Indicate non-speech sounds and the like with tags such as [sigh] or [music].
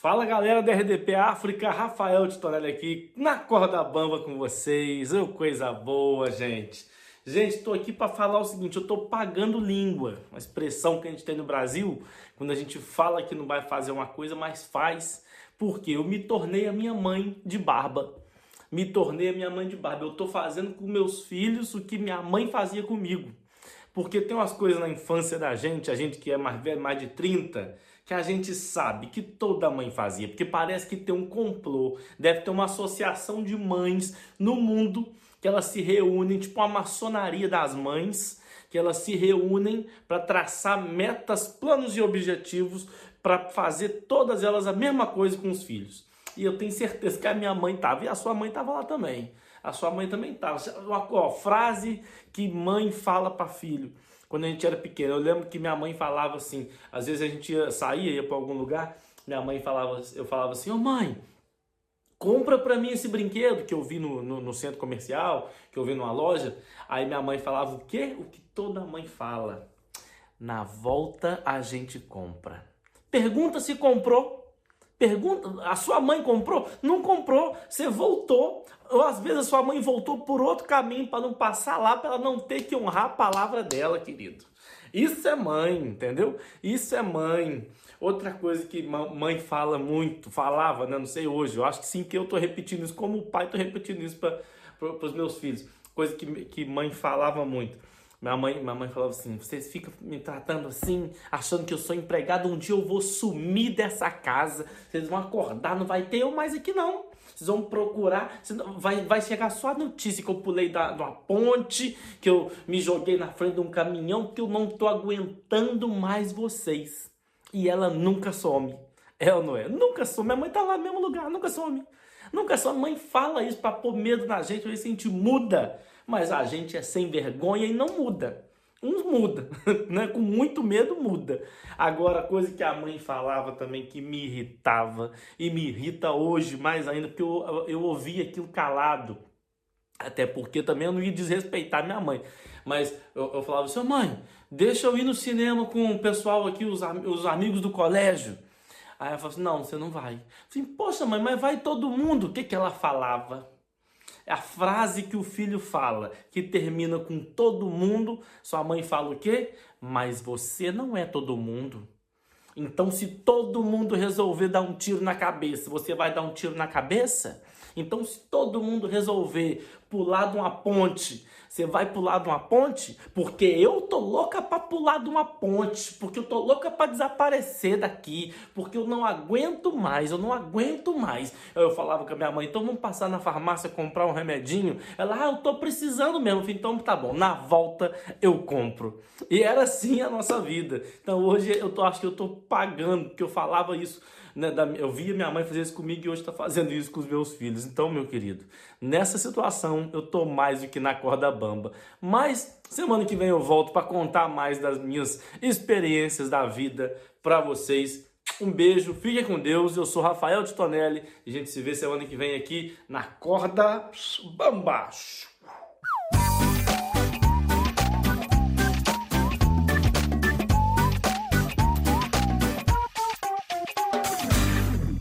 Fala galera da RDP África, Rafael Titonelli aqui na corda bamba com vocês. Oh, coisa boa, gente. Gente, estou aqui para falar o seguinte: eu estou pagando língua, uma expressão que a gente tem no Brasil, quando a gente fala que não vai fazer uma coisa, mas faz, porque eu me tornei a minha mãe de barba. Me tornei a minha mãe de barba. Eu estou fazendo com meus filhos o que minha mãe fazia comigo. Porque tem umas coisas na infância da gente, a gente que é mais velho, mais de 30, que a gente sabe que toda mãe fazia, porque parece que tem um complô, deve ter uma associação de mães no mundo que elas se reúnem, tipo uma maçonaria das mães, que elas se reúnem para traçar metas, planos e objetivos para fazer todas elas a mesma coisa com os filhos. E eu tenho certeza que a minha mãe estava, e a sua mãe estava lá também. A sua mãe também estava. Ó, frase que mãe fala para filho. Quando a gente era pequeno, eu lembro que minha mãe falava assim, às vezes a gente ia, saía, ia para algum lugar, minha mãe falava, eu falava assim, ô oh, mãe, compra para mim esse brinquedo que eu vi no, no, no, centro comercial, que eu vi numa loja. Aí minha mãe falava o quê? O que toda mãe fala. Na volta a gente compra. Pergunta se comprou. Pergunta, a sua mãe comprou? Não comprou, você voltou. Ou às vezes a sua mãe voltou por outro caminho para não passar lá, para ela não ter que honrar a palavra dela, querido. Isso é mãe, entendeu? Isso é mãe. Outra coisa que mãe fala muito, falava, né? não sei hoje, eu acho que sim, que eu estou repetindo isso, como pai, estou repetindo isso para os meus filhos. Coisa que, que mãe falava muito. Minha mãe, minha mãe falava assim: vocês ficam me tratando assim, achando que eu sou empregado, um dia eu vou sumir dessa casa, vocês vão acordar, não vai ter eu mais aqui não. Vocês vão procurar, vai, vai chegar só a notícia que eu pulei da, de uma ponte, que eu me joguei na frente de um caminhão, que eu não tô aguentando mais vocês. E ela nunca some. É ou não é? Nunca some. Minha mãe tá lá no mesmo lugar, nunca some. Nunca some. Mãe fala isso para pôr medo na gente, ver se a gente muda mas a gente é sem vergonha e não muda. Uns muda, [laughs] né? Com muito medo muda. Agora, coisa que a mãe falava também que me irritava e me irrita hoje mais ainda, porque eu, eu ouvi aquilo calado. Até porque também eu não ia desrespeitar minha mãe. Mas eu, eu falava assim, mãe, deixa eu ir no cinema com o pessoal aqui, os, os amigos do colégio. Aí ela falou assim, não, você não vai. Falei, poxa mãe, mas vai todo mundo. O que, que ela falava? a frase que o filho fala, que termina com todo mundo, sua mãe fala o quê? Mas você não é todo mundo. Então, se todo mundo resolver dar um tiro na cabeça, você vai dar um tiro na cabeça? Então, se todo mundo resolver pular de uma ponte, você vai pular de uma ponte? Porque eu tô louca para pular de uma ponte, porque eu tô louca para desaparecer daqui, porque eu não aguento mais, eu não aguento mais. Eu falava com a minha mãe, então vamos passar na farmácia comprar um remedinho. Ela, ah, eu tô precisando mesmo. Falei, então tá bom, na volta eu compro. E era assim a nossa vida. Então hoje eu tô, acho que eu tô pagando, porque eu falava isso né, da, eu via minha mãe fazer isso comigo e hoje está fazendo isso com os meus filhos. Então, meu querido, nessa situação eu tô mais do que na corda bamba. Mas semana que vem eu volto para contar mais das minhas experiências da vida para vocês. Um beijo, fiquem com Deus. Eu sou Rafael Titonelli e a gente se vê semana que vem aqui na corda bamba.